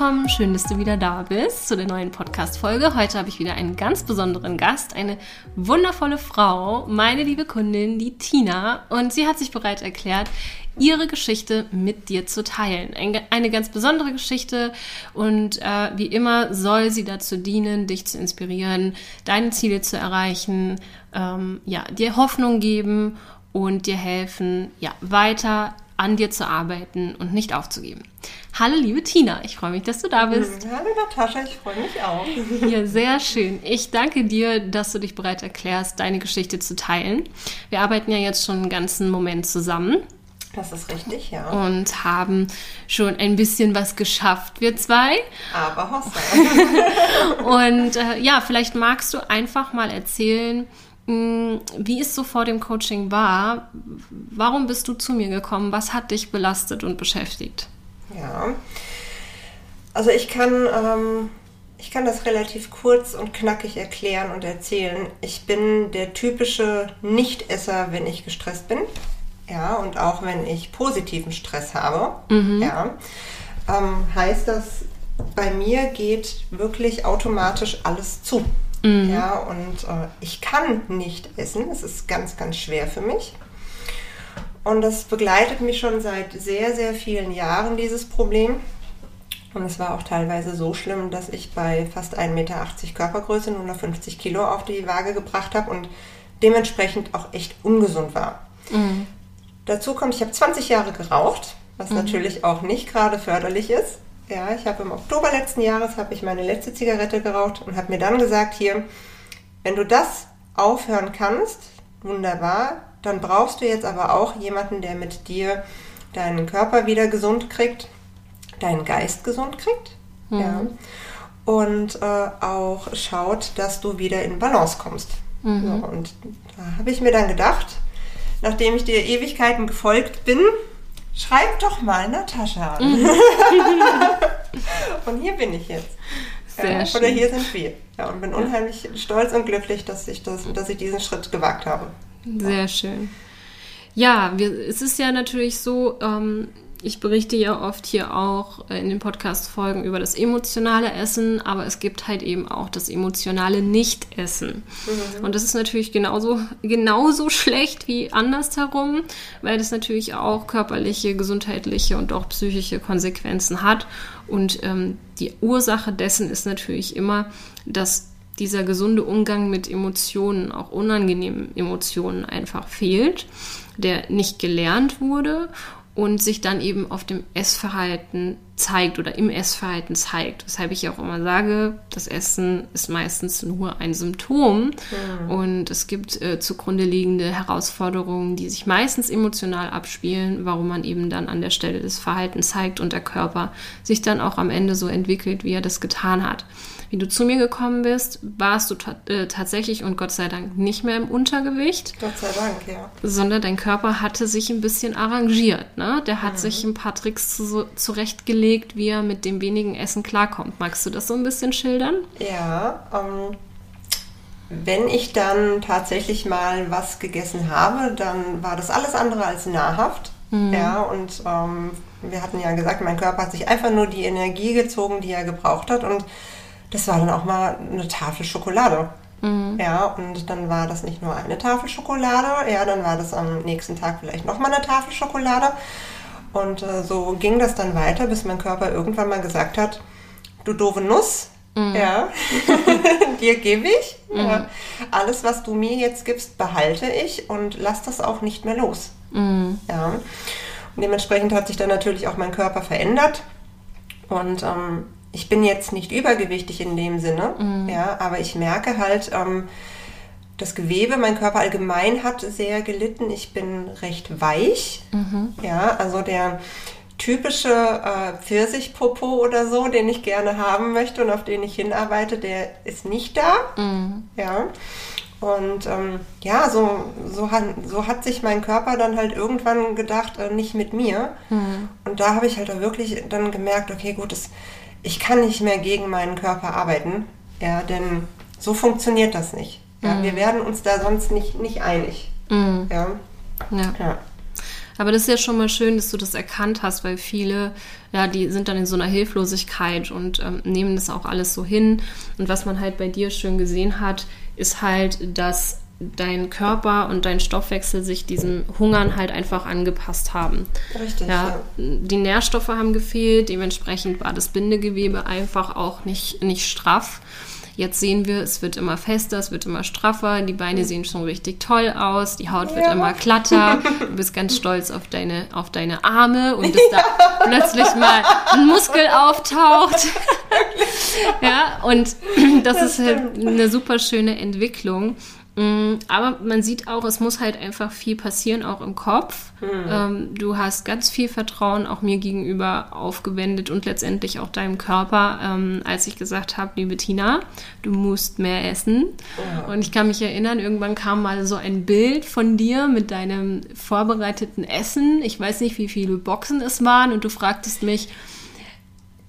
Willkommen, schön, dass du wieder da bist zu der neuen Podcast-Folge. Heute habe ich wieder einen ganz besonderen Gast, eine wundervolle Frau, meine liebe Kundin, die Tina. Und sie hat sich bereit erklärt, ihre Geschichte mit dir zu teilen. Eine ganz besondere Geschichte und äh, wie immer soll sie dazu dienen, dich zu inspirieren, deine Ziele zu erreichen, ähm, ja, dir Hoffnung geben und dir helfen, ja, weiter an dir zu arbeiten und nicht aufzugeben. Hallo liebe Tina, ich freue mich, dass du da bist. Hallo Natascha, ich freue mich auch. Ja, sehr schön. Ich danke dir, dass du dich bereit erklärst, deine Geschichte zu teilen. Wir arbeiten ja jetzt schon einen ganzen Moment zusammen. Das ist richtig, ja. Und haben schon ein bisschen was geschafft, wir zwei. Aber Hossa. und äh, ja, vielleicht magst du einfach mal erzählen, wie es so vor dem Coaching war. Warum bist du zu mir gekommen? Was hat dich belastet und beschäftigt? Ja, also ich kann, ähm, ich kann das relativ kurz und knackig erklären und erzählen. Ich bin der typische Nichtesser, wenn ich gestresst bin. Ja, und auch wenn ich positiven Stress habe. Mhm. Ja, ähm, heißt das, bei mir geht wirklich automatisch alles zu. Mhm. Ja, und äh, ich kann nicht essen. Es ist ganz, ganz schwer für mich. Und das begleitet mich schon seit sehr, sehr vielen Jahren, dieses Problem. Und es war auch teilweise so schlimm, dass ich bei fast 1,80 Meter Körpergröße nur noch 50 Kilo auf die Waage gebracht habe und dementsprechend auch echt ungesund war. Mhm. Dazu kommt, ich habe 20 Jahre geraucht, was mhm. natürlich auch nicht gerade förderlich ist. Ja, ich habe im Oktober letzten Jahres habe ich meine letzte Zigarette geraucht und habe mir dann gesagt, hier, wenn du das aufhören kannst, wunderbar, dann brauchst du jetzt aber auch jemanden, der mit dir deinen Körper wieder gesund kriegt, deinen Geist gesund kriegt. Mhm. Ja, und äh, auch schaut, dass du wieder in Balance kommst. Mhm. So, und da habe ich mir dann gedacht, nachdem ich dir Ewigkeiten gefolgt bin, Schreib doch mal Natascha an. Mhm. und hier bin ich jetzt. Sehr ja, schön. Oder hier sind wir. Ja, und bin unheimlich stolz und glücklich, dass ich, das, dass ich diesen Schritt gewagt habe. Sehr schön. Ja, wir, es ist ja natürlich so, ähm, ich berichte ja oft hier auch äh, in den Podcast-Folgen über das emotionale Essen, aber es gibt halt eben auch das emotionale Nicht-Essen. Mhm. Und das ist natürlich genauso, genauso schlecht wie andersherum, weil das natürlich auch körperliche, gesundheitliche und auch psychische Konsequenzen hat. Und ähm, die Ursache dessen ist natürlich immer, dass dieser gesunde Umgang mit Emotionen, auch unangenehmen Emotionen einfach fehlt, der nicht gelernt wurde und sich dann eben auf dem Essverhalten zeigt oder im Essverhalten zeigt. Weshalb ich auch immer sage, das Essen ist meistens nur ein Symptom mhm. und es gibt äh, zugrunde liegende Herausforderungen, die sich meistens emotional abspielen, warum man eben dann an der Stelle des Verhaltens zeigt und der Körper sich dann auch am Ende so entwickelt, wie er das getan hat wie du zu mir gekommen bist, warst du äh, tatsächlich und Gott sei Dank nicht mehr im Untergewicht. Gott sei Dank, ja. Sondern dein Körper hatte sich ein bisschen arrangiert. Ne? Der hat mhm. sich ein paar Tricks zu, zurechtgelegt, wie er mit dem wenigen Essen klarkommt. Magst du das so ein bisschen schildern? Ja, ähm, wenn ich dann tatsächlich mal was gegessen habe, dann war das alles andere als nahrhaft. Mhm. Ja, und ähm, wir hatten ja gesagt, mein Körper hat sich einfach nur die Energie gezogen, die er gebraucht hat. Und das war dann auch mal eine Tafel Schokolade. Mhm. Ja, und dann war das nicht nur eine Tafel Schokolade, ja, dann war das am nächsten Tag vielleicht nochmal eine Tafel Schokolade. Und äh, so ging das dann weiter, bis mein Körper irgendwann mal gesagt hat, du doofe Nuss, mhm. ja, dir gebe ich. Mhm. Ja. Alles, was du mir jetzt gibst, behalte ich und lass das auch nicht mehr los. Mhm. Ja. Und dementsprechend hat sich dann natürlich auch mein Körper verändert. Und ähm, ich bin jetzt nicht übergewichtig in dem Sinne, mhm. ja, aber ich merke halt, ähm, das Gewebe, mein Körper allgemein hat sehr gelitten. Ich bin recht weich. Mhm. Ja, also der typische äh, Pfirsichpopo oder so, den ich gerne haben möchte und auf den ich hinarbeite, der ist nicht da. Mhm. Ja. Und ähm, ja, so, so, hat, so hat sich mein Körper dann halt irgendwann gedacht, äh, nicht mit mir. Mhm. Und da habe ich halt auch wirklich dann gemerkt, okay, gut, das, ich kann nicht mehr gegen meinen Körper arbeiten. Ja, denn so funktioniert das nicht. Ja, mhm. Wir werden uns da sonst nicht, nicht einig. Mhm. Ja. ja. ja. Aber das ist ja schon mal schön, dass du das erkannt hast, weil viele, ja, die sind dann in so einer Hilflosigkeit und ähm, nehmen das auch alles so hin. Und was man halt bei dir schön gesehen hat, ist halt, dass dein Körper und dein Stoffwechsel sich diesem Hungern halt einfach angepasst haben. Richtig. Ja, Die Nährstoffe haben gefehlt, dementsprechend war das Bindegewebe einfach auch nicht, nicht straff. Jetzt sehen wir, es wird immer fester, es wird immer straffer, die Beine sehen schon richtig toll aus, die Haut wird ja. immer glatter, du bist ganz stolz auf deine, auf deine Arme und dass ja. da plötzlich mal ein Muskel auftaucht. ja, und das, das ist halt eine super schöne Entwicklung. Mm, aber man sieht auch, es muss halt einfach viel passieren, auch im Kopf. Hm. Ähm, du hast ganz viel Vertrauen auch mir gegenüber aufgewendet und letztendlich auch deinem Körper, ähm, als ich gesagt habe, liebe Tina, du musst mehr essen. Ja. Und ich kann mich erinnern, irgendwann kam mal so ein Bild von dir mit deinem vorbereiteten Essen. Ich weiß nicht, wie viele Boxen es waren und du fragtest mich,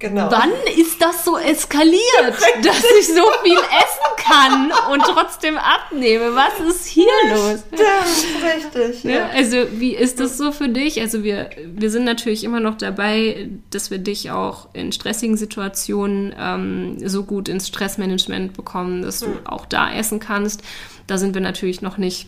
Genau. Wann ist das so eskaliert, dass ich so viel essen kann und trotzdem abnehme? Was ist hier los? Stimmt, richtig. Ja. Also, wie ist das so für dich? Also, wir, wir sind natürlich immer noch dabei, dass wir dich auch in stressigen Situationen ähm, so gut ins Stressmanagement bekommen, dass du mhm. auch da essen kannst. Da sind wir natürlich noch nicht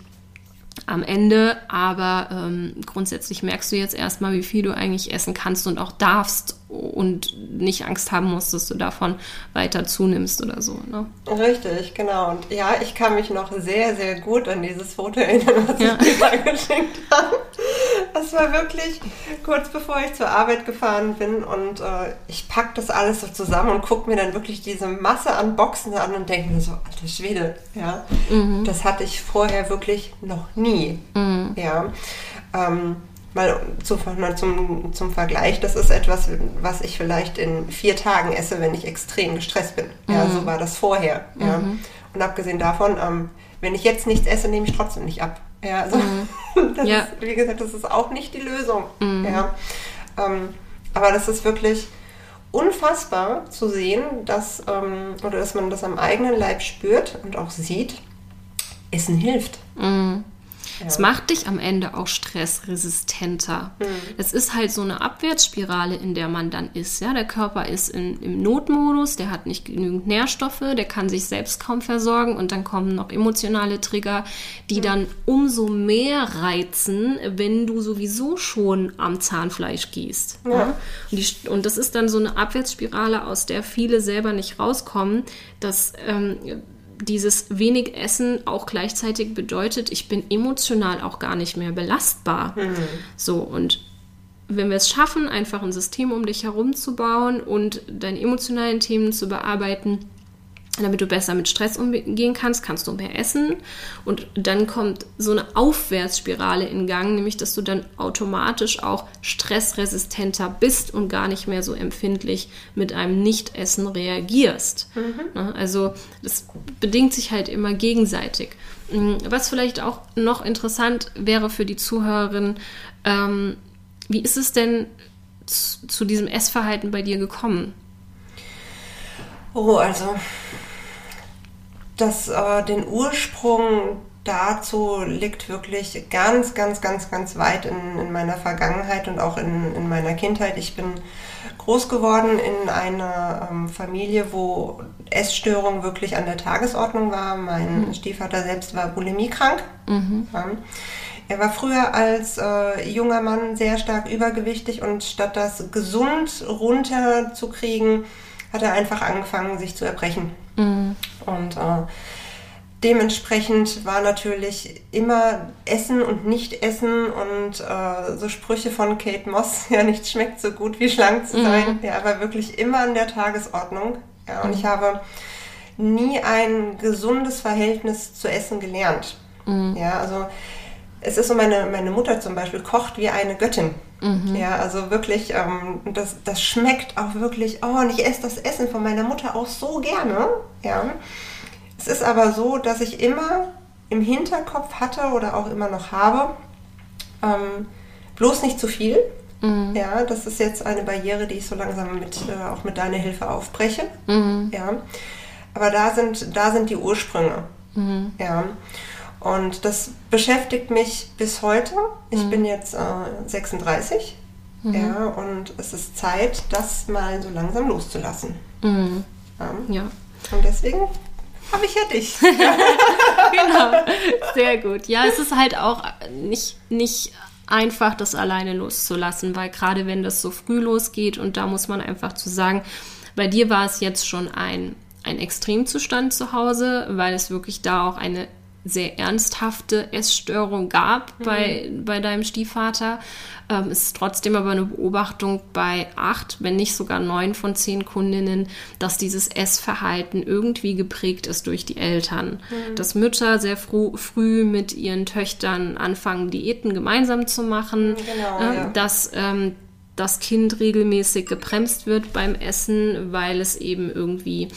am Ende, aber ähm, grundsätzlich merkst du jetzt erstmal, wie viel du eigentlich essen kannst und auch darfst und nicht Angst haben musst, dass du davon weiter zunimmst oder so. Ne? Richtig, genau. Und ja, ich kann mich noch sehr, sehr gut an dieses Foto erinnern, was ja. ich dir geschenkt habe. Das war wirklich kurz bevor ich zur Arbeit gefahren bin und äh, ich packe das alles so zusammen und gucke mir dann wirklich diese Masse an Boxen an und denke mir so, alter Schwede, ja, mhm. das hatte ich vorher wirklich noch nie. Mhm. Ja. Ähm, mal zu, zum, zum Vergleich, das ist etwas, was ich vielleicht in vier Tagen esse, wenn ich extrem gestresst bin. Ja, mhm. so war das vorher. Ja. Mhm. Und abgesehen davon, ähm, wenn ich jetzt nichts esse, nehme ich trotzdem nicht ab. Ja, also mhm. das ja. Ist, wie gesagt, das ist auch nicht die Lösung. Mhm. Ja. Ähm, aber das ist wirklich unfassbar zu sehen, dass, ähm, oder dass man das am eigenen Leib spürt und auch sieht, Essen hilft. Mhm. Es macht dich am Ende auch stressresistenter. Mhm. Es ist halt so eine Abwärtsspirale, in der man dann ist. Ja? Der Körper ist in, im Notmodus, der hat nicht genügend Nährstoffe, der kann sich selbst kaum versorgen und dann kommen noch emotionale Trigger, die mhm. dann umso mehr reizen, wenn du sowieso schon am Zahnfleisch gehst. Ja. ja? Und, die, und, das ist dann so eine Abwärtsspirale, aus der viele selber nicht rauskommen, dass ähm, dieses wenig Essen auch gleichzeitig bedeutet, ich bin emotional auch gar nicht mehr belastbar. Mhm. So, und wenn wir es schaffen, einfach ein System um dich herum zu bauen und deine emotionalen Themen zu bearbeiten, damit du besser mit Stress umgehen kannst, kannst du mehr essen und dann kommt so eine Aufwärtsspirale in Gang, nämlich dass du dann automatisch auch stressresistenter bist und gar nicht mehr so empfindlich mit einem Nichtessen reagierst. Mhm. Ne, also das bedingt sich halt immer gegenseitig. Mm, was vielleicht auch noch interessant wäre für die Zuhörerin, ähm, wie ist es denn zu diesem Essverhalten bei dir gekommen? Oh, also das, äh, den Ursprung dazu liegt wirklich ganz, ganz, ganz, ganz weit in, in meiner Vergangenheit und auch in, in meiner Kindheit. Ich bin groß geworden in einer ähm, Familie, wo Essstörung wirklich an der Tagesordnung war. Mein mhm. Stiefvater selbst war bulimiekrank. Mhm. Ja. Er war früher als äh, junger Mann sehr stark übergewichtig und statt das gesund runterzukriegen, hat er einfach angefangen, sich zu erbrechen. Mhm. Und äh, dementsprechend war natürlich immer Essen und Nicht-Essen und äh, so Sprüche von Kate Moss, ja, nichts schmeckt so gut wie schlank zu sein, mhm. ja, war wirklich immer an der Tagesordnung. Ja, und mhm. ich habe nie ein gesundes Verhältnis zu Essen gelernt. Mhm. Ja, also es ist so, meine, meine Mutter zum Beispiel kocht wie eine Göttin. Mhm. Ja, also wirklich, ähm, das, das schmeckt auch wirklich, oh, und ich esse das Essen von meiner Mutter auch so gerne. Ja. Es ist aber so, dass ich immer im Hinterkopf hatte oder auch immer noch habe, ähm, bloß nicht zu viel. Mhm. Ja, das ist jetzt eine Barriere, die ich so langsam mit, äh, auch mit deiner Hilfe aufbreche. Mhm. Ja. Aber da sind, da sind die Ursprünge. Mhm. Ja. Und das beschäftigt mich bis heute. Ich mhm. bin jetzt äh, 36. Mhm. Ja, und es ist Zeit, das mal so langsam loszulassen. Mhm. Ja. ja. Und deswegen habe ich ja dich. genau. Sehr gut. Ja, es ist halt auch nicht, nicht einfach, das alleine loszulassen, weil gerade wenn das so früh losgeht und da muss man einfach zu sagen, bei dir war es jetzt schon ein, ein Extremzustand zu Hause, weil es wirklich da auch eine sehr ernsthafte Essstörung gab mhm. bei, bei deinem Stiefvater. Ähm, es ist trotzdem aber eine Beobachtung bei acht, wenn nicht sogar neun von zehn Kundinnen, dass dieses Essverhalten irgendwie geprägt ist durch die Eltern. Mhm. Dass Mütter sehr früh, früh mit ihren Töchtern anfangen, Diäten gemeinsam zu machen. Mhm, genau, äh, ja. Dass ähm, das Kind regelmäßig gebremst wird beim Essen, weil es eben irgendwie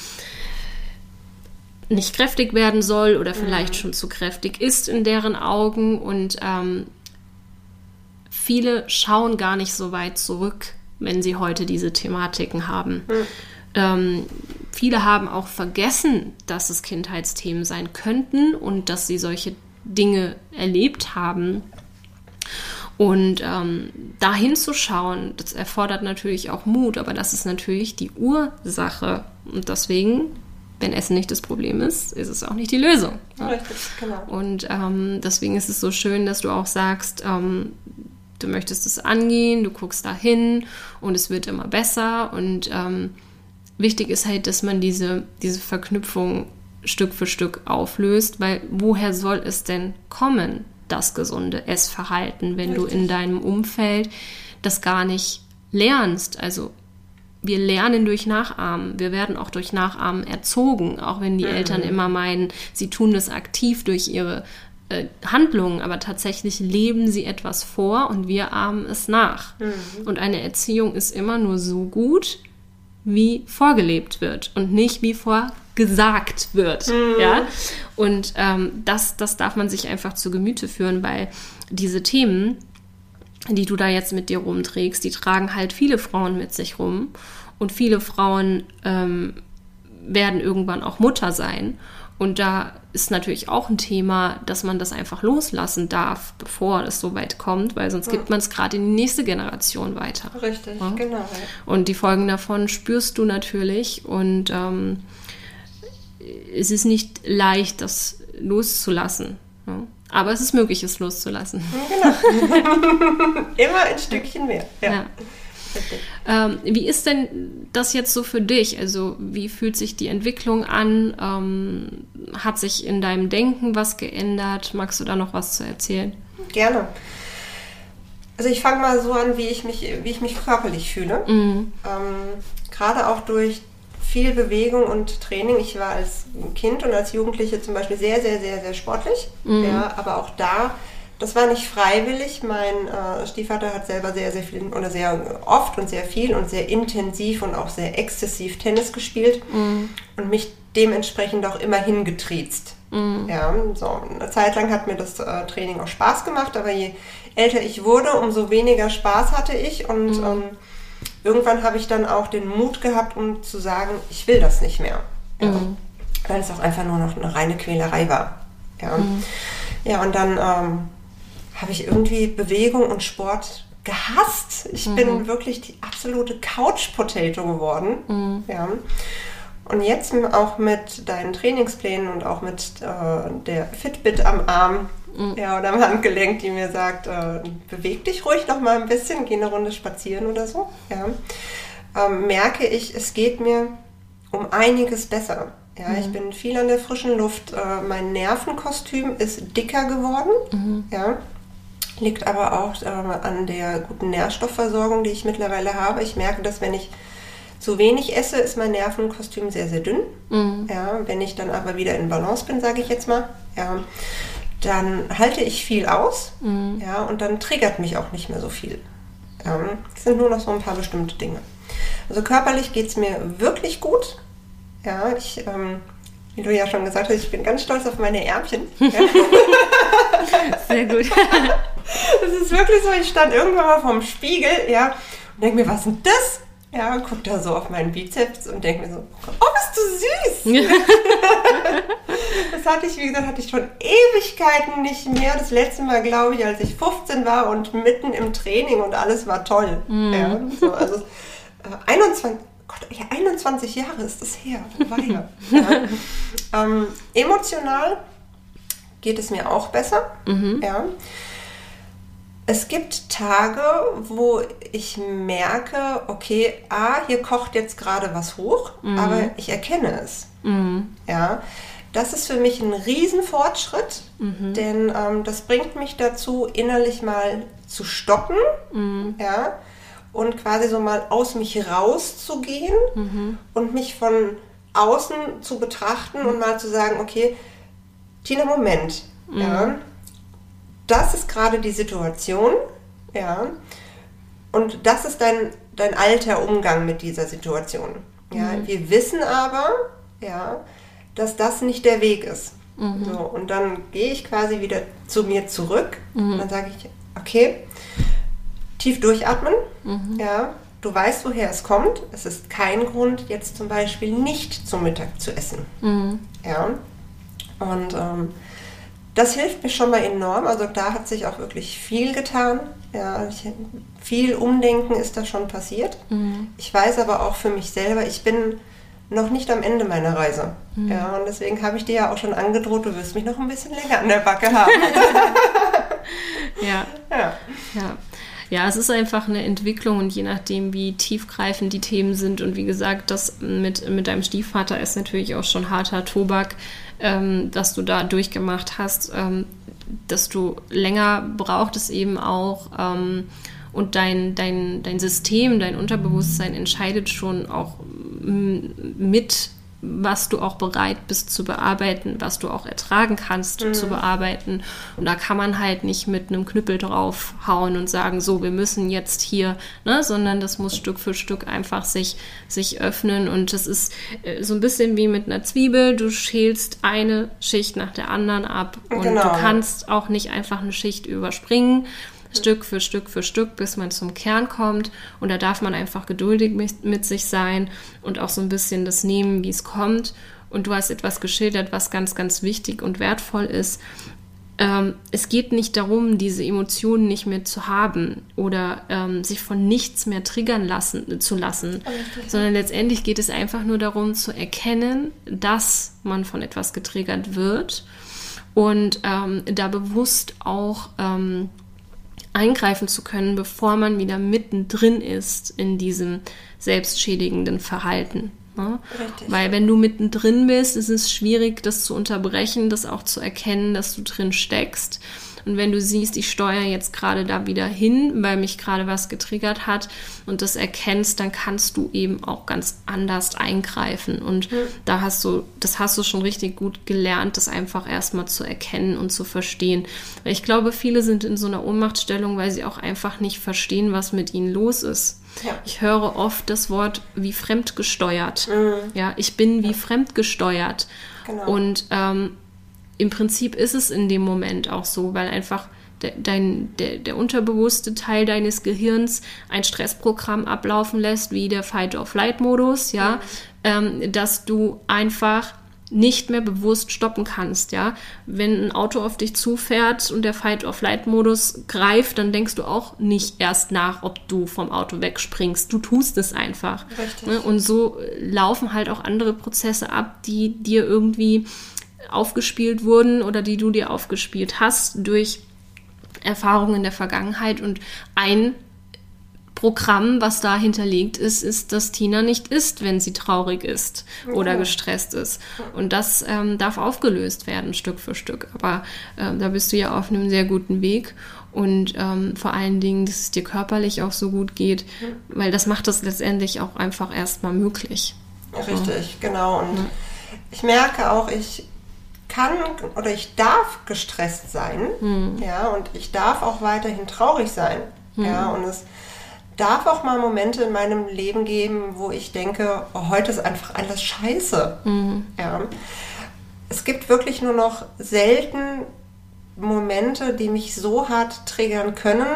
nicht kräftig werden soll oder vielleicht mhm. schon zu kräftig ist in deren Augen. Und ähm, viele schauen gar nicht so weit zurück, wenn sie heute diese Thematiken haben. Mhm. Ähm, viele haben auch vergessen, dass es Kindheitsthemen sein könnten und dass sie solche Dinge erlebt haben. Und ähm, da hinzuschauen, das erfordert natürlich auch Mut, aber das ist natürlich die Ursache. Und deswegen wenn Essen nicht das Problem ist, ist es auch nicht die Lösung. Richtig, genau. Und ähm, deswegen ist es so schön, dass du auch sagst, ähm, du möchtest es angehen, du guckst da hin und es wird immer besser. Und ähm, wichtig ist halt, dass man diese, diese Verknüpfung Stück für Stück auflöst, weil woher soll es denn kommen, das gesunde Essverhalten, wenn Richtig. du in deinem Umfeld das gar nicht lernst? Also wir lernen durch Nachahmen. Wir werden auch durch Nachahmen erzogen, auch wenn die mhm. Eltern immer meinen, sie tun das aktiv durch ihre äh, Handlungen, aber tatsächlich leben sie etwas vor und wir ahmen es nach. Mhm. Und eine Erziehung ist immer nur so gut, wie vorgelebt wird und nicht wie vorgesagt wird. Mhm. Ja? Und ähm, das, das darf man sich einfach zu Gemüte führen, weil diese Themen, die du da jetzt mit dir rumträgst, die tragen halt viele Frauen mit sich rum. Und viele Frauen ähm, werden irgendwann auch Mutter sein. Und da ist natürlich auch ein Thema, dass man das einfach loslassen darf, bevor es so weit kommt, weil sonst ja. gibt man es gerade in die nächste Generation weiter. Richtig, ja? genau. Und die Folgen davon spürst du natürlich und ähm, es ist nicht leicht, das loszulassen. Ja? Aber es ist möglich, es loszulassen. Genau. Immer ein Stückchen mehr. ja. Ähm, wie ist denn das jetzt so für dich? Also wie fühlt sich die Entwicklung an? Ähm, hat sich in deinem Denken was geändert? Magst du da noch was zu erzählen? Gerne. Also ich fange mal so an, wie ich mich, wie ich mich körperlich fühle. Mhm. Ähm, Gerade auch durch viel Bewegung und Training. Ich war als Kind und als Jugendliche zum Beispiel sehr, sehr, sehr, sehr sportlich. Mhm. Ja, aber auch da das war nicht freiwillig. Mein äh, Stiefvater hat selber sehr, sehr viel oder sehr oft und sehr viel und sehr intensiv und auch sehr exzessiv Tennis gespielt mm. und mich dementsprechend auch immer hingetriezt. Mm. Ja, so eine Zeit lang hat mir das äh, Training auch Spaß gemacht, aber je älter ich wurde, umso weniger Spaß hatte ich und mm. ähm, irgendwann habe ich dann auch den Mut gehabt, um zu sagen, ich will das nicht mehr. Ja, mm. Weil es auch einfach nur noch eine reine Quälerei war. Ja. Mm. Ja, und dann ähm, habe ich irgendwie Bewegung und Sport gehasst. Ich mhm. bin wirklich die absolute Couch-Potato geworden. Mhm. Ja. Und jetzt auch mit deinen Trainingsplänen und auch mit äh, der Fitbit am Arm mhm. Ja, oder am Handgelenk, die mir sagt, äh, beweg dich ruhig noch mal ein bisschen, geh eine Runde spazieren oder so, ja, ähm, merke ich, es geht mir um einiges besser. Ja, mhm. ich bin viel an der frischen Luft. Äh, mein Nervenkostüm ist dicker geworden. Mhm. Ja, liegt aber auch äh, an der guten Nährstoffversorgung, die ich mittlerweile habe. Ich merke, dass wenn ich zu wenig esse, ist mein Nervenkostüm sehr, sehr dünn. Mhm. Ja, wenn ich dann aber wieder in Balance bin, sage ich jetzt mal, ja, dann halte ich viel aus. Mhm. Ja, und dann triggert mich auch nicht mehr so viel. Ja, es sind nur noch so ein paar bestimmte Dinge. Also körperlich geht es mir wirklich gut. Ja, ich, ähm, wie du ja schon gesagt hast, ich bin ganz stolz auf meine Ärmchen. Sehr gut. Es ist wirklich so, ich stand irgendwann mal vorm Spiegel, ja, und denke mir, was ist denn das? Ja, guck da so auf meinen Bizeps und denke mir so, oh, bist du süß! das hatte ich, wie gesagt, hatte ich schon Ewigkeiten nicht mehr. Das letzte Mal, glaube ich, als ich 15 war und mitten im Training und alles war toll. Mm. Ja, so, also äh, 21, Gott, ja, 21 Jahre ist das her. War ja. ja. Ähm, emotional geht es mir auch besser. Mhm. Ja. Es gibt Tage, wo ich merke, okay, ah, hier kocht jetzt gerade was hoch, mhm. aber ich erkenne es. Mhm. Ja. Das ist für mich ein Riesenfortschritt, mhm. denn ähm, das bringt mich dazu, innerlich mal zu stoppen. Mhm. Ja und quasi so mal aus mich rauszugehen mhm. und mich von außen zu betrachten und mal zu sagen, okay, Tina, Moment, mhm. ja, das ist gerade die Situation, ja, und das ist dein, dein alter Umgang mit dieser Situation. Ja, mhm. wir wissen aber, ja, dass das nicht der Weg ist. Mhm. So, und dann gehe ich quasi wieder zu mir zurück mhm. dann sage ich, okay, tief durchatmen. Mhm. Ja, du weißt, woher es kommt. Es ist kein Grund, jetzt zum Beispiel nicht zum Mittag zu essen. Mhm. Ja, und ähm, das hilft mir schon mal enorm. Also da hat sich auch wirklich viel getan. Ja, ich, viel Umdenken ist da schon passiert. Mhm. Ich weiß aber auch für mich selber, ich bin noch nicht am Ende meiner Reise. Mhm. Ja, und deswegen habe ich dir ja auch schon angedroht, du wirst mich noch ein bisschen länger an der Backe haben. ja. ja. ja. Ja, es ist einfach eine Entwicklung und je nachdem, wie tiefgreifend die Themen sind und wie gesagt, das mit, mit deinem Stiefvater ist natürlich auch schon harter Tobak, ähm, dass du da durchgemacht hast, ähm, dass du länger braucht es eben auch ähm, und dein, dein, dein System, dein Unterbewusstsein entscheidet schon auch mit was du auch bereit bist zu bearbeiten, was du auch ertragen kannst mhm. zu bearbeiten. Und da kann man halt nicht mit einem Knüppel draufhauen und sagen, so, wir müssen jetzt hier, ne, sondern das muss Stück für Stück einfach sich, sich öffnen. Und das ist äh, so ein bisschen wie mit einer Zwiebel. Du schälst eine Schicht nach der anderen ab und genau. du kannst auch nicht einfach eine Schicht überspringen Stück für Stück für Stück, bis man zum Kern kommt. Und da darf man einfach geduldig mit, mit sich sein und auch so ein bisschen das nehmen, wie es kommt. Und du hast etwas geschildert, was ganz, ganz wichtig und wertvoll ist. Ähm, es geht nicht darum, diese Emotionen nicht mehr zu haben oder ähm, sich von nichts mehr triggern lassen, zu lassen, okay. sondern letztendlich geht es einfach nur darum zu erkennen, dass man von etwas getriggert wird und ähm, da bewusst auch ähm, eingreifen zu können, bevor man wieder mittendrin ist in diesem selbstschädigenden Verhalten. Ne? Weil wenn du mittendrin bist, ist es schwierig, das zu unterbrechen, das auch zu erkennen, dass du drin steckst. Und wenn du siehst, ich steuere jetzt gerade da wieder hin, weil mich gerade was getriggert hat und das erkennst, dann kannst du eben auch ganz anders eingreifen. Und mhm. da hast du, das hast du schon richtig gut gelernt, das einfach erstmal zu erkennen und zu verstehen. Weil ich glaube, viele sind in so einer Ohnmachtsstellung, weil sie auch einfach nicht verstehen, was mit ihnen los ist. Ja. Ich höre oft das Wort wie fremdgesteuert. Mhm. Ja, ich bin wie fremdgesteuert. Genau. Und ähm, im Prinzip ist es in dem Moment auch so, weil einfach de, dein, der, der unterbewusste Teil deines Gehirns ein Stressprogramm ablaufen lässt, wie der Fight-or-Flight-Modus, ja, ähm, dass du einfach nicht mehr bewusst stoppen kannst, ja. Wenn ein Auto auf dich zufährt und der Fight-of-Flight-Modus greift, dann denkst du auch nicht erst nach, ob du vom Auto wegspringst. Du tust es einfach. Richtig. Ne? Und so laufen halt auch andere Prozesse ab, die dir irgendwie aufgespielt wurden oder die du dir aufgespielt hast durch Erfahrungen in der Vergangenheit. Und ein Programm, was da hinterlegt ist, ist, dass Tina nicht isst, wenn sie traurig ist oder okay. gestresst ist. Und das ähm, darf aufgelöst werden, Stück für Stück. Aber äh, da bist du ja auf einem sehr guten Weg. Und ähm, vor allen Dingen, dass es dir körperlich auch so gut geht, weil das macht das letztendlich auch einfach erstmal möglich. Richtig, genau. Und ja. ich merke auch, ich kann oder ich darf gestresst sein, hm. ja, und ich darf auch weiterhin traurig sein, hm. ja, und es darf auch mal Momente in meinem Leben geben, wo ich denke, oh, heute ist einfach alles scheiße. Mhm. Ja. Es gibt wirklich nur noch selten Momente, die mich so hart triggern können,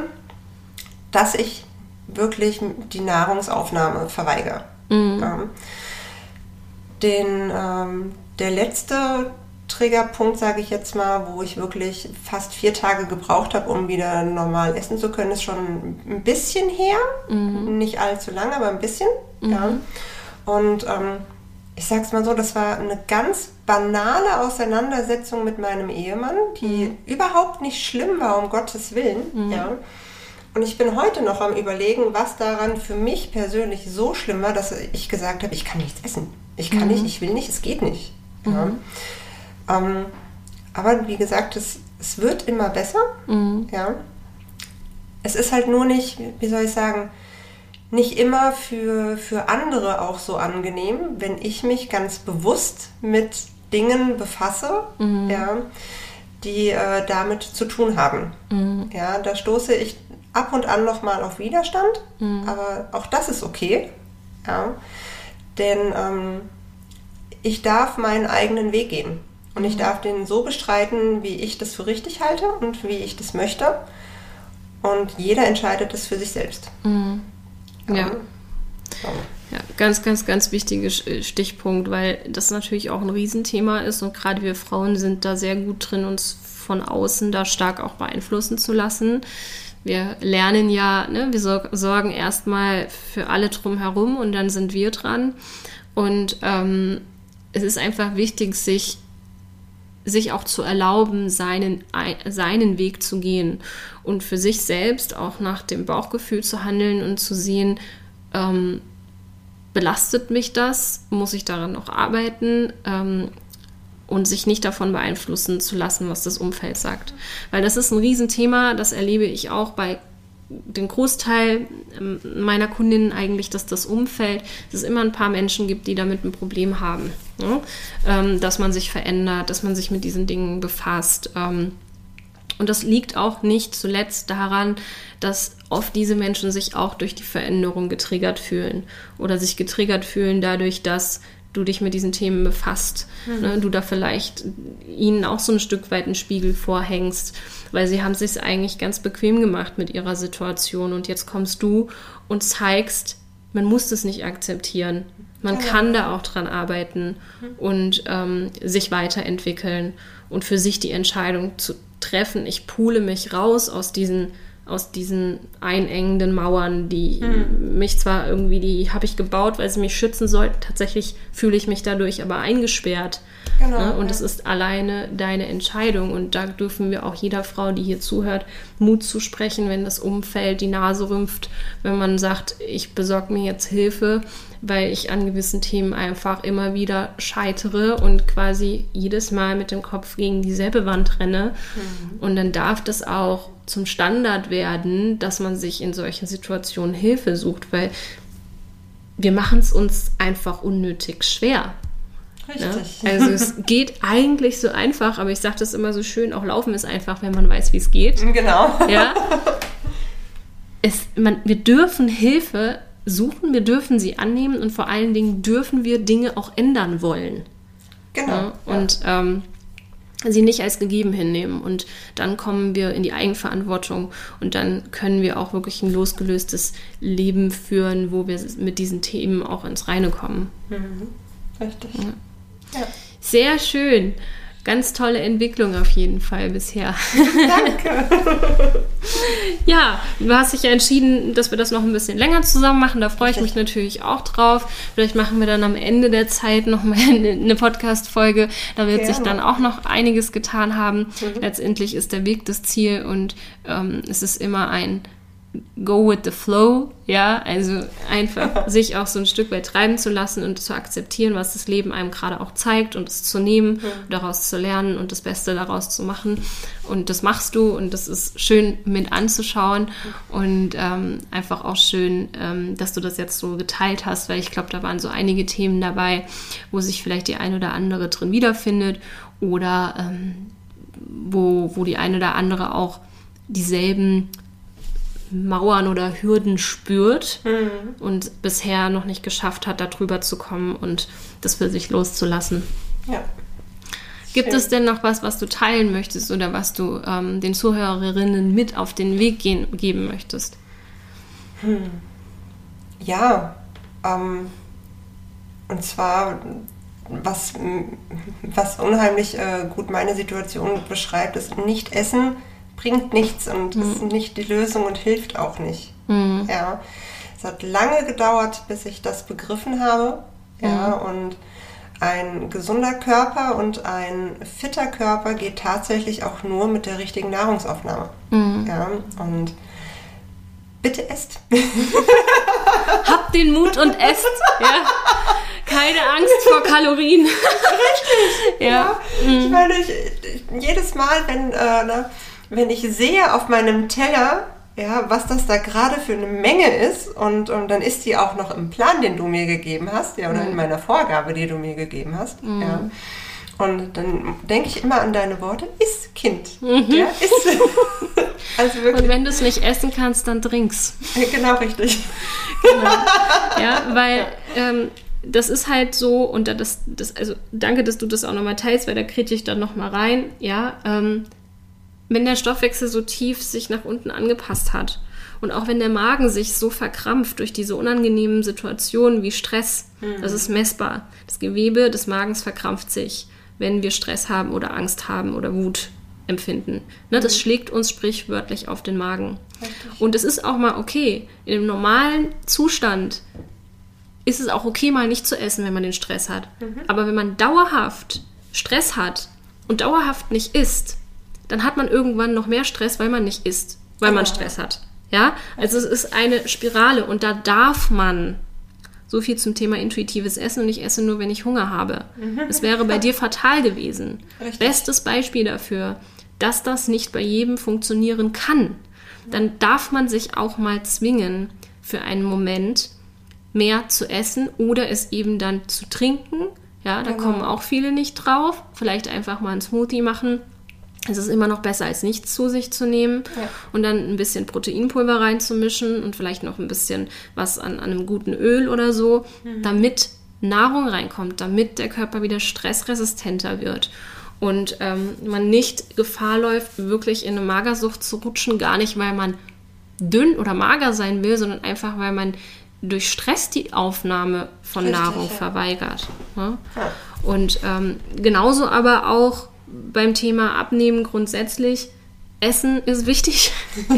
dass ich wirklich die Nahrungsaufnahme verweigere. Mhm. Ja. Den, ähm, der letzte Triggerpunkt, sage ich jetzt mal, wo ich wirklich fast vier Tage gebraucht habe, um wieder normal essen zu können, ist schon ein bisschen her. Mhm. Nicht allzu lange, aber ein bisschen. Mhm. Ja. Und ähm, ich sage es mal so, das war eine ganz banale Auseinandersetzung mit meinem Ehemann, die mhm. überhaupt nicht schlimm war, um Gottes Willen. Mhm. Ja. Und ich bin heute noch am Überlegen, was daran für mich persönlich so schlimm war, dass ich gesagt habe, ich kann nichts essen. Ich kann mhm. nicht, ich will nicht, es geht nicht. Ja. Mhm. Ähm, aber wie gesagt, es, es wird immer besser. Mhm. Ja. Es ist halt nur nicht, wie soll ich sagen, nicht immer für, für andere auch so angenehm, wenn ich mich ganz bewusst mit Dingen befasse, mhm. ja, die äh, damit zu tun haben. Mhm. Ja, da stoße ich ab und an nochmal auf Widerstand, mhm. aber auch das ist okay. Ja, denn ähm, ich darf meinen eigenen Weg gehen. Und ich darf den so bestreiten, wie ich das für richtig halte und wie ich das möchte. Und jeder entscheidet es für sich selbst. Mhm. Ja. Ja, ganz, ganz, ganz wichtiger äh, Stichpunkt, weil das natürlich auch ein Riesenthema ist und gerade wir Frauen sind da sehr gut drin, uns von außen da stark auch beeinflussen zu lassen. Wir lernen ja, ne, wir sorgen erstmal für alle drumherum und dann sind wir dran. Und ähm, es ist einfach wichtig, sich sich auch zu erlauben, seinen, seinen Weg zu gehen und für sich selbst auch nach dem Bauchgefühl zu handeln und zu sehen, ähm, belastet mich das, muss ich daran noch arbeiten ähm, und sich nicht davon beeinflussen zu lassen, was das Umfeld sagt. Weil das ist ein Riesenthema, das erlebe ich auch bei den Großteil ähm, meiner Kundinnen eigentlich, dass das Umfeld, dass es immer ein paar Menschen gibt, die damit ein Problem haben. Ne? Ähm, dass man sich verändert, dass man sich mit diesen Dingen befasst. Ähm, und das liegt auch nicht zuletzt daran, dass oft diese Menschen sich auch durch die Veränderung getriggert fühlen oder sich getriggert fühlen dadurch, dass du dich mit diesen Themen befasst. Mhm. Ne? Du da vielleicht ihnen auch so ein Stück weit einen Spiegel vorhängst, weil sie haben sich eigentlich ganz bequem gemacht mit ihrer Situation und jetzt kommst du und zeigst, man muss das nicht akzeptieren. Man ja. kann da auch dran arbeiten mhm. und ähm, sich weiterentwickeln und für sich die Entscheidung zu treffen, ich pule mich raus aus diesen aus diesen einengenden Mauern, die mhm. mich zwar irgendwie, die habe ich gebaut, weil sie mich schützen sollten. Tatsächlich fühle ich mich dadurch aber eingesperrt. Genau, ne? Und es ja. ist alleine deine Entscheidung. Und da dürfen wir auch jeder Frau, die hier zuhört, Mut zu sprechen, wenn das Umfeld die Nase rümpft, wenn man sagt, ich besorge mir jetzt Hilfe, weil ich an gewissen Themen einfach immer wieder scheitere und quasi jedes Mal mit dem Kopf gegen dieselbe Wand renne. Mhm. Und dann darf das auch zum Standard werden, dass man sich in solchen Situationen Hilfe sucht, weil wir machen es uns einfach unnötig schwer. Richtig. Ne? Also es geht eigentlich so einfach, aber ich sage das immer so schön, auch Laufen ist einfach, wenn man weiß, wie es geht. Genau. Ja. Es, man, wir dürfen Hilfe suchen, wir dürfen sie annehmen und vor allen Dingen dürfen wir Dinge auch ändern wollen. Genau. Ja? Und ja. Ähm, sie nicht als gegeben hinnehmen. Und dann kommen wir in die Eigenverantwortung und dann können wir auch wirklich ein losgelöstes Leben führen, wo wir mit diesen Themen auch ins Reine kommen. Mhm. Richtig. Ja. Ja. Sehr schön. Ganz tolle Entwicklung auf jeden Fall bisher. Danke. ja, du hast dich ja entschieden, dass wir das noch ein bisschen länger zusammen machen. Da freue ich mich natürlich auch drauf. Vielleicht machen wir dann am Ende der Zeit noch mal eine Podcast-Folge. Da wird Gerne. sich dann auch noch einiges getan haben. Mhm. Letztendlich ist der Weg das Ziel und ähm, es ist immer ein go with the flow, ja, also einfach sich auch so ein Stück weit treiben zu lassen und zu akzeptieren, was das Leben einem gerade auch zeigt und es zu nehmen, mhm. daraus zu lernen und das Beste daraus zu machen. Und das machst du und das ist schön mit anzuschauen und ähm, einfach auch schön, ähm, dass du das jetzt so geteilt hast, weil ich glaube, da waren so einige Themen dabei, wo sich vielleicht die eine oder andere drin wiederfindet oder ähm, wo, wo die eine oder andere auch dieselben Mauern oder Hürden spürt mhm. und bisher noch nicht geschafft hat, darüber zu kommen und das für sich loszulassen. Ja. Gibt Schön. es denn noch was, was du teilen möchtest oder was du ähm, den Zuhörerinnen mit auf den Weg gehen, geben möchtest? Hm. Ja, ähm, und zwar, was, was unheimlich äh, gut meine Situation beschreibt, ist nicht essen bringt nichts und mhm. ist nicht die Lösung und hilft auch nicht. Mhm. Ja. Es hat lange gedauert, bis ich das begriffen habe. Ja, mhm. und ein gesunder Körper und ein fitter Körper geht tatsächlich auch nur mit der richtigen Nahrungsaufnahme. Mhm. Ja, und bitte esst. Habt den Mut und esst. Ja. Keine Angst vor Kalorien. Richtig. Ja. ja. Ich mhm. meine, ich, jedes Mal, wenn äh, ne, wenn ich sehe auf meinem Teller, ja, was das da gerade für eine Menge ist und, und dann ist die auch noch im Plan, den du mir gegeben hast, ja, oder mhm. in meiner Vorgabe, die du mir gegeben hast, mhm. ja. Und dann denke ich immer an deine Worte, iss Kind. Mhm. Ja, iss. also wirklich. Und wenn du es nicht essen kannst, dann trink's. Genau, richtig. Genau. Ja, weil ähm, das ist halt so, und das, das, also danke, dass du das auch nochmal teilst, weil da kriege ich dann nochmal rein, ja, ähm, wenn der Stoffwechsel so tief sich nach unten angepasst hat und auch wenn der Magen sich so verkrampft durch diese unangenehmen Situationen wie Stress, mhm. das ist messbar. Das Gewebe des Magens verkrampft sich, wenn wir Stress haben oder Angst haben oder Wut empfinden. Ne, das mhm. schlägt uns sprichwörtlich auf den Magen. Richtig. Und es ist auch mal okay. In einem normalen Zustand ist es auch okay, mal nicht zu essen, wenn man den Stress hat. Mhm. Aber wenn man dauerhaft Stress hat und dauerhaft nicht isst, dann hat man irgendwann noch mehr Stress, weil man nicht isst, weil man Stress hat. Ja, also es ist eine Spirale und da darf man so viel zum Thema intuitives Essen und ich esse nur, wenn ich Hunger habe. Es wäre bei dir fatal gewesen. Richtig. Bestes Beispiel dafür, dass das nicht bei jedem funktionieren kann. Dann darf man sich auch mal zwingen, für einen Moment mehr zu essen oder es eben dann zu trinken. Ja, da genau. kommen auch viele nicht drauf. Vielleicht einfach mal einen Smoothie machen es ist immer noch besser, als nichts zu sich zu nehmen ja. und dann ein bisschen Proteinpulver reinzumischen und vielleicht noch ein bisschen was an, an einem guten Öl oder so, mhm. damit Nahrung reinkommt, damit der Körper wieder stressresistenter wird und ähm, man nicht Gefahr läuft, wirklich in eine Magersucht zu rutschen, gar nicht, weil man dünn oder mager sein will, sondern einfach, weil man durch Stress die Aufnahme von Richtig, Nahrung ja. verweigert. Ne? Ja. Und ähm, genauso aber auch beim Thema Abnehmen grundsätzlich. Essen ist wichtig.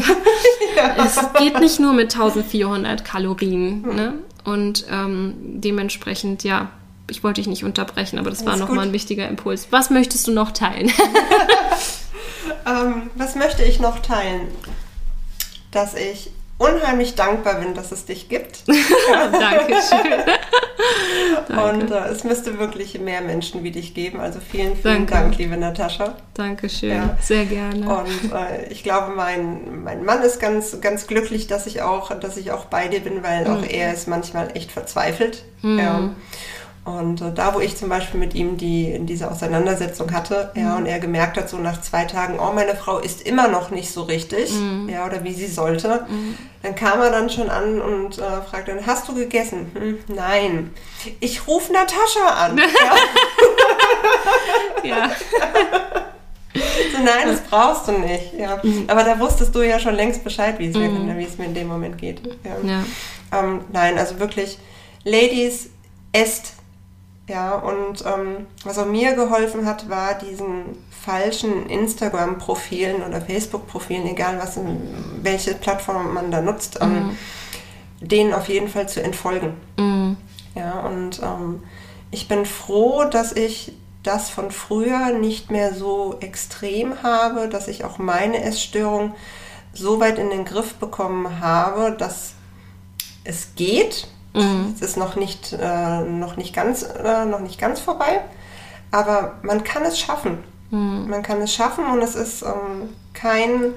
ja. Es geht nicht nur mit 1400 Kalorien. Hm. Ne? Und ähm, dementsprechend, ja, ich wollte dich nicht unterbrechen, aber das Alles war nochmal ein wichtiger Impuls. Was möchtest du noch teilen? ähm, was möchte ich noch teilen? Dass ich unheimlich dankbar bin, dass es dich gibt. Dankeschön. Und äh, es müsste wirklich mehr Menschen wie dich geben. Also vielen, vielen Danke. Dank, liebe Natascha. Dankeschön, ja. sehr gerne. Und äh, ich glaube, mein, mein Mann ist ganz, ganz glücklich, dass ich auch, dass ich auch bei dir bin, weil mhm. auch er ist manchmal echt verzweifelt. Mhm. Ja. Und äh, da, wo ich zum Beispiel mit ihm die, diese Auseinandersetzung hatte, mhm. ja, und er gemerkt hat, so nach zwei Tagen, oh, meine Frau ist immer noch nicht so richtig, mhm. ja, oder wie sie sollte, mhm. dann kam er dann schon an und äh, fragte dann, hast du gegessen? Hm, nein. Ich rufe Natascha an. ja. ja. so, nein, das brauchst du nicht. Ja. Mhm. Aber da wusstest du ja schon längst Bescheid, wie es, mir, mhm. wie es mir in dem Moment geht. Ja. ja. Ähm, nein, also wirklich, Ladies, esst Ja, und ähm, was auch mir geholfen hat, war diesen falschen Instagram-Profilen oder Facebook-Profilen, egal was, welche Plattform man da nutzt, ähm, mhm. denen auf jeden Fall zu entfolgen. Mhm. Ja, und ähm, ich bin froh, dass ich das von früher nicht mehr so extrem habe, dass ich auch meine Essstörung so weit in den Griff bekommen habe, dass es geht. Mhm. Es ist noch nicht, äh, noch, nicht ganz, äh, noch nicht ganz vorbei, aber man kann es schaffen. Mhm. Man kann es schaffen und es ist ähm, kein,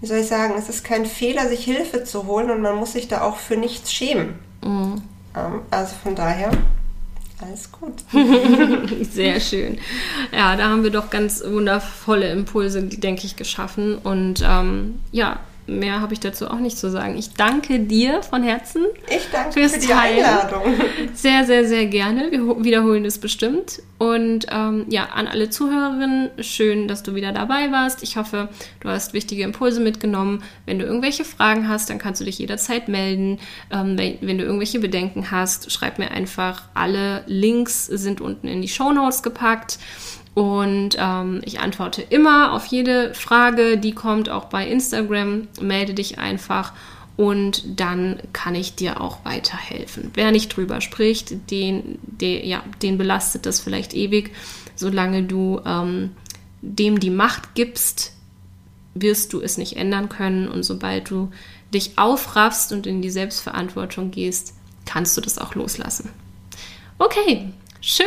wie soll ich sagen, es ist kein Fehler, sich Hilfe zu holen und man muss sich da auch für nichts schämen. Mhm. Ähm, also von daher alles gut. Sehr schön. Ja, da haben wir doch ganz wundervolle Impulse, denke ich, geschaffen. Und ähm, ja, mehr habe ich dazu auch nicht zu sagen. Ich danke dir von Herzen. Ich danke fürs für die Teilen. Einladung. Sehr, sehr, sehr gerne. Wir wiederholen das bestimmt. Und ähm, ja, an alle Zuhörerinnen, schön, dass du wieder dabei warst. Ich hoffe, du hast wichtige Impulse mitgenommen. Wenn du irgendwelche Fragen hast, dann kannst du dich jederzeit melden. Ähm, wenn, wenn, du irgendwelche Bedenken hast, schreib mir einfach. Alle Links sind unten in die Show Notes gepackt. Und ähm, ich antworte immer auf jede Frage, die kommt, auch bei Instagram. Melde dich einfach und dann kann ich dir auch weiterhelfen. Wer nicht drüber spricht, den, den, ja, den belastet das vielleicht ewig. Solange du ähm, dem die Macht gibst, wirst du es nicht ändern können. Und sobald du dich aufraffst und in die Selbstverantwortung gehst, kannst du das auch loslassen. Okay, schön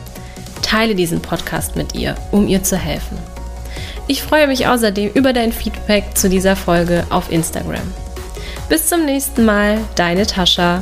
Teile diesen Podcast mit ihr, um ihr zu helfen. Ich freue mich außerdem über dein Feedback zu dieser Folge auf Instagram. Bis zum nächsten Mal, deine Tascha.